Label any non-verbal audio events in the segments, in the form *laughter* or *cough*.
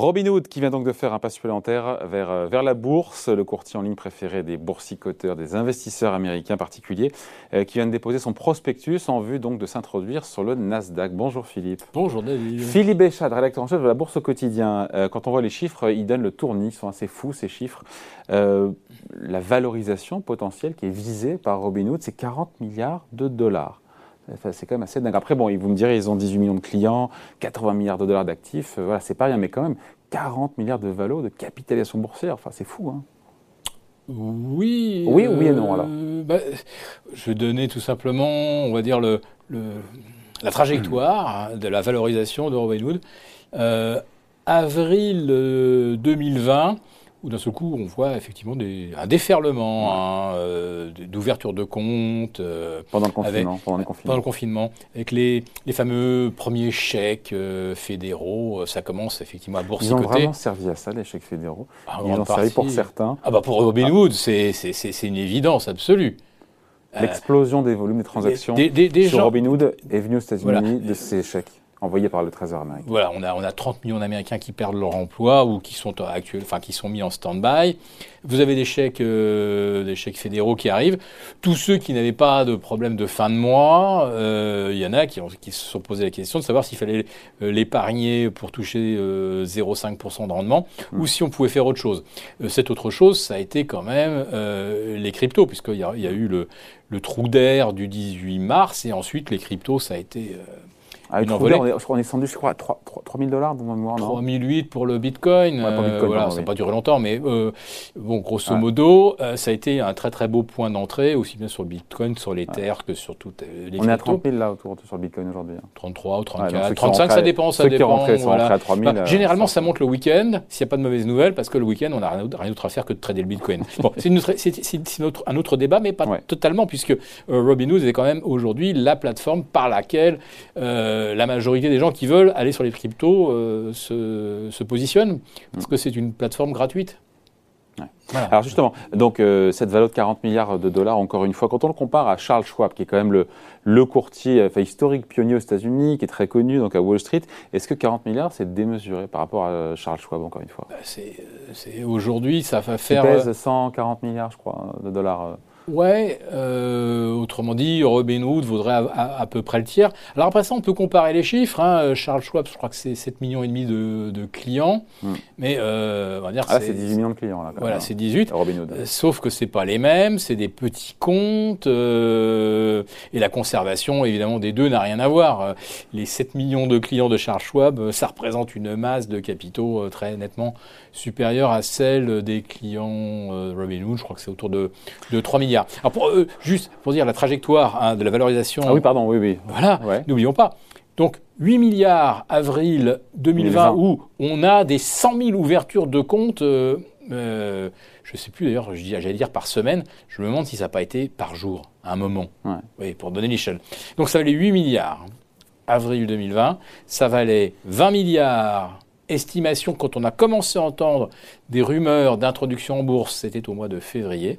Robinhood qui vient donc de faire un pas supplémentaire vers, euh, vers la bourse, le courtier en ligne préféré des boursicoteurs, des investisseurs américains particuliers, euh, qui vient de déposer son prospectus en vue donc de s'introduire sur le Nasdaq. Bonjour Philippe. Bonjour David. Philippe Béchade, rédacteur en chef de la Bourse au quotidien. Euh, quand on voit les chiffres, ils donnent le tournis, ils sont assez fous ces chiffres. la valorisation potentielle qui est visée par Robinhood, c'est 40 milliards de dollars c'est quand même assez dingue. Après, bon, vous me direz, ils ont 18 millions de clients, 80 milliards de dollars d'actifs. Euh, voilà, c'est pas rien, mais quand même, 40 milliards de valo, de capitalisation boursière. Enfin, c'est fou, hein. Oui. Oui oui et non, alors euh, bah, Je vais donner tout simplement, on va dire, le, la trajectoire de la valorisation de Robinhood. Euh, avril 2020, où d'un seul coup, on voit effectivement des, un déferlement hein, euh, d'ouverture de compte. Euh, pendant le confinement. pendant, le confinement. Avec les, les fameux premiers chèques euh, fédéraux, ça commence effectivement à boursicoter. Ils ont vraiment servi à ça, les chèques fédéraux. Ah, Ils ont servi pour certains. Ah bah pour Robinhood, ah. c'est une évidence absolue. L'explosion des volumes des transactions des, des, sur Robinhood est venue aux États-Unis de ces chèques envoyés par le Trésor américain. Voilà, on a, on a 30 millions d'Américains qui perdent leur emploi ou qui sont actuels, enfin qui sont mis en stand-by. Vous avez des chèques, euh, des chèques fédéraux qui arrivent. Tous ceux qui n'avaient pas de problème de fin de mois, euh, il y en a qui, ont, qui, se sont posé la question de savoir s'il fallait euh, l'épargner pour toucher 0,5% de rendement ou si on pouvait faire autre chose. cette autre chose, ça a été quand même les cryptos, puisqu'il y, y, a eu le, le trou d'air du 18 mars et ensuite les cryptos, ça a été ah, on, est, on est descendu, je crois, à 3, 000 dollars dans ma mémoire. 3008 pour le Bitcoin. Ouais, pour Bitcoin euh, voilà, ça n'a pas duré longtemps, mais euh, bon, grosso modo, euh, ça a été un très très beau point d'entrée, aussi bien sur le Bitcoin, sur l'Ether que sur toutes les On est à 30 000 là autour sur le Bitcoin aujourd'hui. 33 hein. ou 34, 35, ça dépend, ça dépend. voilà. à 3 000, bah, généralement, ça monte le week-end, s'il n'y a pas de mauvaises nouvelles, parce que le week-end, on n'a rien, d'autre à faire que de trader le Bitcoin. *laughs* bon, c'est un autre débat, mais pas totalement, puisque Robinhood est quand même aujourd'hui la plateforme par laquelle la majorité des gens qui veulent aller sur les cryptos euh, se, positionnent, parce que c'est une plateforme gratuite. Alors justement, donc euh, cette valeur de 40 milliards de dollars, encore une fois, quand on le compare à Charles Schwab, qui est quand même le, le courtier enfin, historique pionnier aux États-Unis, qui est très connu donc à Wall Street, est-ce que 40 milliards c'est démesuré par rapport à Charles Schwab, encore une fois? Bah, C'est aujourd'hui, ça va faire. Il pèse 140 milliards, je crois, de dollars. Ouais, euh, autrement dit, Robinhood vaudrait à, peu près le tiers. Alors après ça, on peut comparer les chiffres. Hein. Charles Schwab, je crois que c'est 7 millions et demi de, clients, hmm. mais euh, on va dire ah, c'est 18 millions de clients là. voilà, c'est 18. Robinhood. Euh, sauf que c'est pas les mêmes, c'est des petits comptes et la conservation évidemment des deux n'a rien à voir. Les 7 millions de clients de Charles Schwab, ça représente une masse de capitaux très nettement supérieure à celle des clients Robinhood. Je crois que c'est autour de, de 3 milliards. Alors pour, euh, juste pour dire la trajectoire hein, de la valorisation. Ah oui, pardon, oui, oui. Voilà, n'oublions pas. Donc 8 milliards avril 2020, où on a des 100 000 ouvertures de comptes. Euh, euh, je ne sais plus d'ailleurs, j'allais dire par semaine, je me demande si ça n'a pas été par jour, à un moment, oui, pour donner l'échelle. Donc ça valait 8 milliards, avril 2020, ça valait 20 milliards, estimation quand on a commencé à entendre des rumeurs d'introduction en bourse, c'était au mois de février,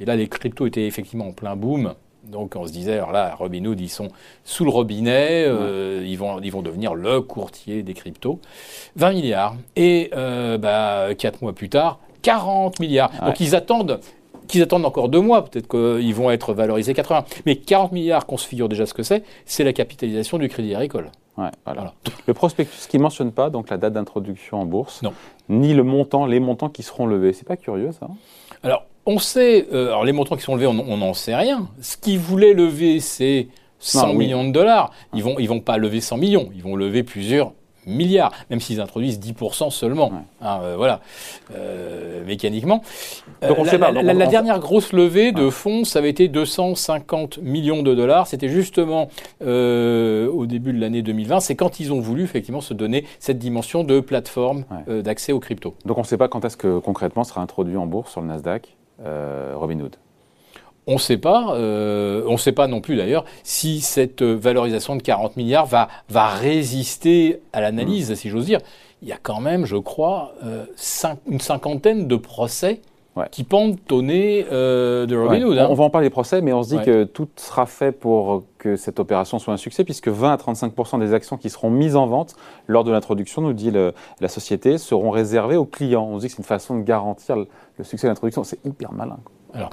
et là, les cryptos étaient effectivement en plein boom. Donc on se disait, alors là, Robinhood, ils sont sous le robinet, euh, ils, vont, ils vont devenir le courtier des cryptos. 20 milliards. Et euh, bah, 4 mois plus tard, 40 milliards. Donc ils attendent qu'ils attendent encore deux mois, peut-être qu'ils vont être valorisés 80. Mais 40 milliards, qu'on se figure déjà ce que c'est, c'est la capitalisation du crédit agricole. Ouais, voilà. Le prospectus qui ne mentionne pas donc la date d'introduction en bourse, non. ni le montant, les montants qui seront levés. C'est pas curieux ça? Alors, on sait, euh, alors les montants qui sont levés, on n'en sait rien. Ce qu'ils voulaient lever, c'est 100 millions de dollars. Ils vont, ils vont pas lever 100 millions, ils vont lever plusieurs milliards, même s'ils introduisent 10% seulement. Hein, euh, voilà, euh, mécaniquement. Donc on la, sait pas. la, dernière grosse levée de fonds, ça avait été 250 millions de dollars. C'était justement au début de l'année 2020. C'est quand ils ont voulu effectivement se donner cette dimension de plateforme d'accès aux cryptos. Donc on ne sait pas quand est-ce que concrètement sera introduit en bourse sur le Nasdaq euh, Robinhood on ne sait pas, euh, on ne sait pas non plus d'ailleurs si cette valorisation de 40 milliards va, va résister à l'analyse, mm. si j'ose dire. Il y a quand même, je crois, euh, une cinquantaine de procès qui pendent au nez de Robinhood. Hein. On va en parler des procès, mais on se dit que tout sera fait pour que cette opération soit un succès, puisque 20 à 35% des actions qui seront mises en vente lors de l'introduction, nous dit la société, seront réservées aux clients. On se dit que c'est une façon de garantir le succès de l'introduction. C'est hyper malin. Alors,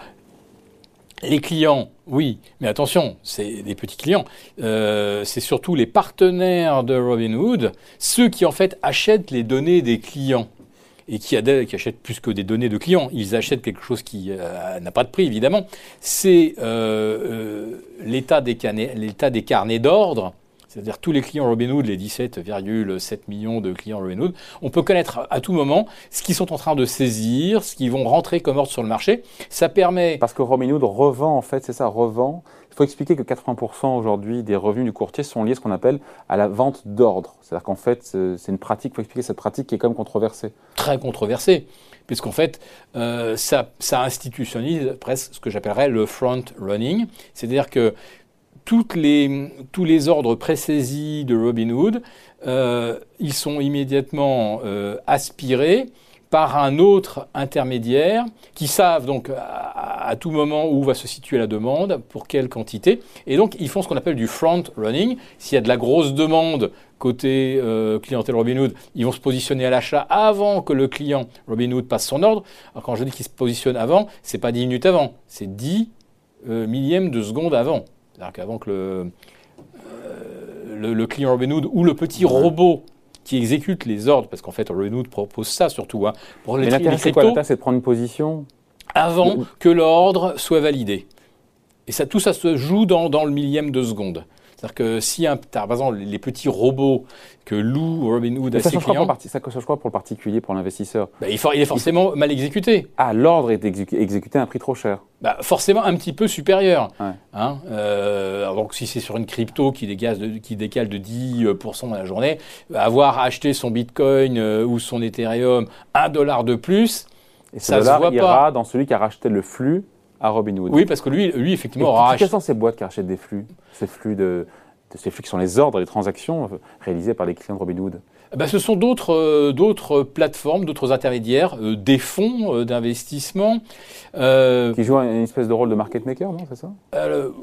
les clients, oui, mais attention, c'est des petits clients. Euh, c'est surtout les partenaires de Robinhood, ceux qui en fait achètent les données des clients et qui, achètent plus que des données de clients. Ils achètent quelque chose qui euh, n'a pas de prix, évidemment. C'est euh, l'état des, des carnets d'ordre c'est-à-dire tous les clients Robinhood, les 17,7 millions de clients Robinhood, on peut connaître à tout moment ce qu'ils sont en train de saisir, ce qu'ils vont rentrer comme ordre sur le marché. Ça permet... Parce que Robinhood revend, en fait, c'est ça, revend. Il faut expliquer que 80% aujourd'hui des revenus du courtier sont liés à ce qu'on appelle à la vente d'ordre. C'est-à-dire qu'en fait, c'est une pratique, il faut expliquer cette pratique qui est quand même controversée. Très controversée puisqu'en fait, euh, ça, ça, institutionnalise presque ce que j'appellerais le front running, c'est-à-dire que les, tous les ordres présaisis de Robinhood, euh, ils sont immédiatement euh, aspirés par un autre intermédiaire qui savent donc à, tout moment où va se situer la demande, pour quelle quantité. Et donc ils font ce qu'on appelle du front running. S'il y a de la grosse demande côté euh, clientèle Robinhood, ils vont se positionner à l'achat avant que le client Robinhood passe son ordre. Alors quand je dis qu'ils se positionnent avant, c'est pas 10 minutes avant, c'est 10 millièmes de seconde avant. C'est-à-dire qu'avant que le, euh, le, client Robinhood ou le petit robot qui exécute les ordres, parce qu'en fait Robinhood propose ça surtout. Hein, pour les Mais l'intérêt c'est quoi L'intérêt c'est de prendre une position avant que l'ordre soit validé. Et ça, tout ça se joue dans, dans le millième de seconde. C'est-à-dire que si, un, par exemple, les petits robots que loue Robinhood à ses clients... ça change quoi pour le particulier, pour l'investisseur? Bah, il, il, est forcément mal exécuté. Ah, l'ordre est exécuté à un prix trop cher bah, Forcément un petit peu supérieur. Hein euh, donc si c'est sur une crypto qui, de, qui décale de 10% dans la journée, avoir acheté son Bitcoin euh, ou son Ethereum un dollar de plus, Et ça dollar se voit ira dans celui qui a racheté le flux à. Oui, parce que lui, lui effectivement, aura Quelles sont ces boîtes qui rachètent des flux Ces flux de, ces flux qui sont les ordres, les transactions euh, réalisées par les clients de Robinhood eh ben, Ce sont d'autres euh, d'autres plateformes, d'autres intermédiaires, euh, des fonds d'investissement. qui jouent une espèce de rôle de market maker, non C'est ça?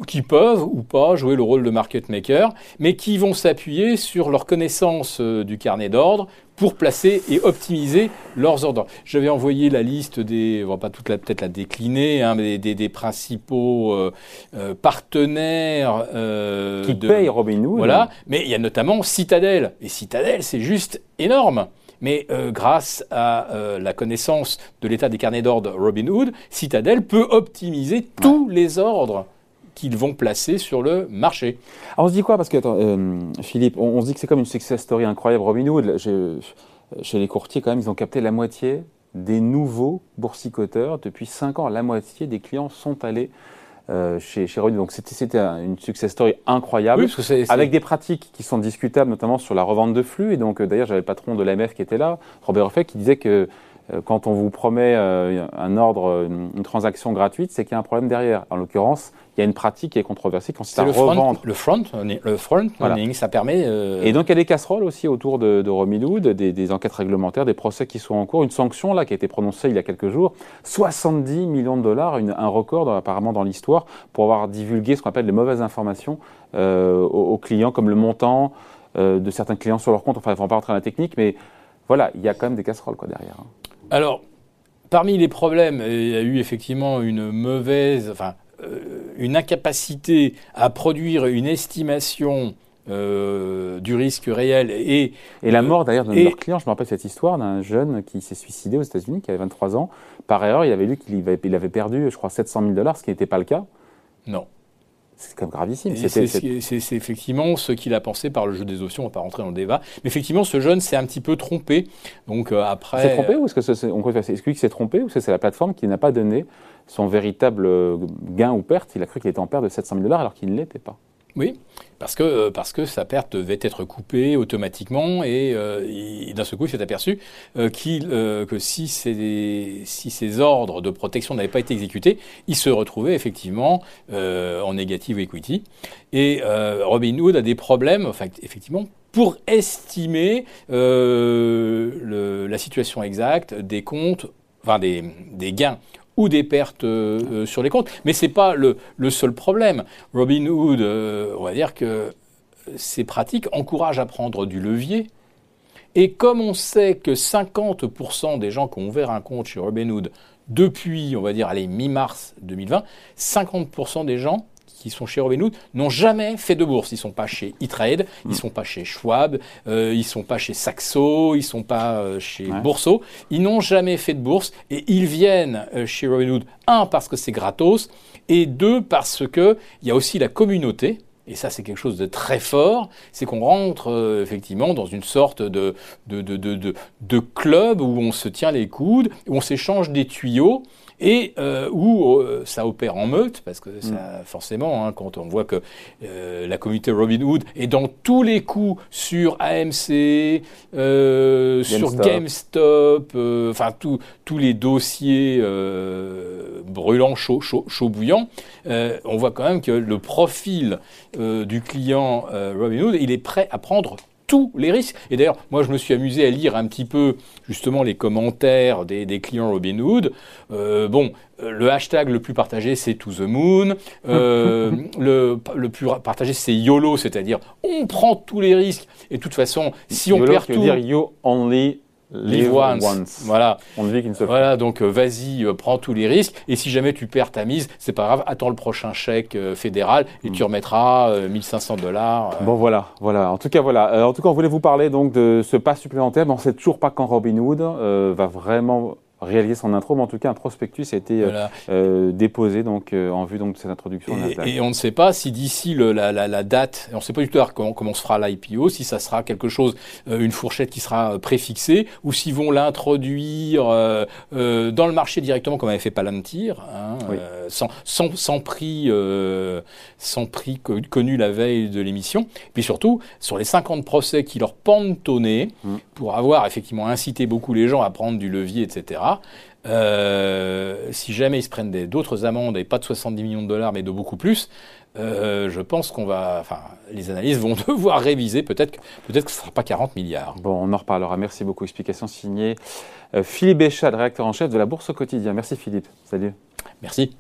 Qui peuvent ou pas jouer le rôle de market maker, mais qui vont s'appuyer sur leur connaissance du carnet d'ordre pour placer et optimiser leurs ordres. J'avais envoyé la liste des, on va pas toute la peut-être la décliner, hein, mais des, des, principaux euh, euh, partenaires euh, qui payent Robinhood. Voilà, mais il y a notamment Citadel. Et Citadel, c'est juste énorme. Mais euh, grâce à euh, la connaissance de l'état des carnets d'ordre Robinhood, Citadel peut optimiser tous les ordres qu'ils vont placer sur le marché. Alors on se dit quoi? Parce que, euh, Philippe, on, se dit que c'est comme une success story incroyable. Robinhood, chez les courtiers, quand même, ils ont capté la moitié des nouveaux boursicoteurs. Depuis 5 ans, la moitié des clients sont allés euh, chez, chez Robinhood. Donc c'était une success story incroyable, avec des pratiques qui sont discutables, notamment sur la revente de flux. Et donc, euh, d'ailleurs, j'avais le patron de l'AMF qui était là, Robert Ruffet, qui disait que quand on vous promet un ordre, une transaction gratuite, c'est qu'il y a un problème derrière. En l'occurrence, il y a une pratique qui est controversée qui consiste à le revendre. Front, le front, le front ça permet. Euh, Et donc il y a des casseroles aussi autour de, de des, des, enquêtes réglementaires, des procès qui sont en cours. Une sanction là qui a été prononcée il y a quelques jours, 70 millions de dollars, un record apparemment dans l'histoire pour avoir divulgué ce qu'on appelle les mauvaises informations euh, aux, clients, comme le montant euh, de certains clients sur leur compte. Enfin, il ne faut pas rentrer dans la technique, mais voilà, il y a quand même des casseroles quoi derrière. Hein. Alors. Parmi les problèmes, il y a eu effectivement une mauvaise, enfin, euh, une incapacité à produire une estimation euh, du risque réel et... Et la mort d'ailleurs de notre client, je me rappelle cette histoire d'un jeune qui s'est suicidé aux États-Unis, qui avait 23 ans. Par erreur, il avait lu qu'il avait, avait perdu, je crois, 700 000 dollars, ce qui n'était pas le cas. Non. C'est quand même gravissime. C'est effectivement ce qu'il a pensé par le jeu des options, on va pas rentrer dans le débat. Mais effectivement, ce jeune s'est un petit peu trompé. Donc euh, après. S'est trompé ou est-ce que c'est est, qu'il s'est trompé ou est-ce que c'est la plateforme qui n'a pas donné son véritable gain ou perte? Il a cru qu'il était en perte de 700 000 dollars alors qu'il ne l'était pas. Oui, parce que, euh, parce que sa perte devait être coupée automatiquement et, euh, d'un seul coup il s'est aperçu euh, que si ces, si ordres de protection n'avaient pas été exécutés, il se retrouvait effectivement en negative equity. Et Robinhood a des problèmes, enfin, effectivement, pour estimer la situation exacte des comptes enfin des, gains ou des pertes sur les comptes. Mais ce n'est pas le, seul problème. Robinhood, on va dire que ces pratiques encouragent à prendre du levier. Et comme on sait que 50% des gens qui ont ouvert un compte chez Robinhood depuis, on va dire, allez, mi-mars 2020, 50% des gens qui sont chez Robinhood n'ont jamais fait de bourse. Ils ne sont pas chez E-Trade, ils ne mm. sont pas chez Schwab, euh, ils ne sont pas chez Saxo, ils ne sont pas euh, chez Bourso. Ils n'ont jamais fait de bourse et ils viennent euh, chez Robinhood, un, parce que c'est gratos, et deux, parce qu'il y a aussi la communauté et ça c'est quelque chose de très fort, c'est qu'on rentre euh, effectivement dans une sorte de de, de, de, de, club où on se tient les coudes, où on s'échange des tuyaux, et euh, où euh, ça opère en meute, parce que ça, mm. forcément, hein, quand on voit que euh, la communauté Robinhood est dans tous les coups sur AMC, sur GameStop, enfin tous les dossiers brûlants, chauds, chaud, chaud bouillants, on voit quand même que le profil du client Robinhood, il est prêt à prendre tous les risques. Et d'ailleurs, moi, je me suis amusé à lire un petit peu justement les commentaires des, clients Robinhood. Euh, bon, euh, le hashtag le plus partagé, c'est To the Moon. Euh, *laughs* le, le, plus partagé, c'est YOLO, c'est-à-dire on prend tous les risques. Et de toute façon, si on perd tout... dire You Only Live, once. Voilà. On ne vit qu'une seule Voilà, donc euh, vas-y, euh, prends tous les risques. Et si jamais tu perds ta mise, c'est pas grave, attends le prochain chèque euh, fédéral et tu hmm. remettras 1500 dollars. Bon, voilà, voilà. En tout cas, voilà. en tout cas, on voulait vous parler donc de ce pas supplémentaire, mais on sait toujours pas quand Robinhood va vraiment réaliser son intro, mais en tout cas un prospectus a été euh, euh, déposé donc euh, en vue donc de cette introduction. Et, et on ne sait pas si d'ici la, la, la, date, on ne sait pas du tout comment, comment se fera l'IPO, si ça sera quelque chose, une fourchette qui sera préfixée, ou s'ils vont l'introduire dans le marché directement comme avait fait Palantir, hein, sans, sans, sans, prix, sans prix connu la veille de l'émission. Puis surtout sur les 50 procès qui leur pendent au nez, mmh. pour avoir effectivement incité beaucoup les gens à prendre du levier, etc. Euh, si jamais ils se prennent d'autres amendes et pas de 70 millions de dollars, mais de beaucoup plus, euh, je pense qu'on va, enfin, les analyses vont *laughs* devoir réviser. Peut-être, peut-être que ce ne sera pas 40 milliards. Bon, on en reparlera. Merci beaucoup. Explication signée euh, Philippe Béchade, réacteur en chef de la Bourse au quotidien. Merci Philippe. Salut. Merci.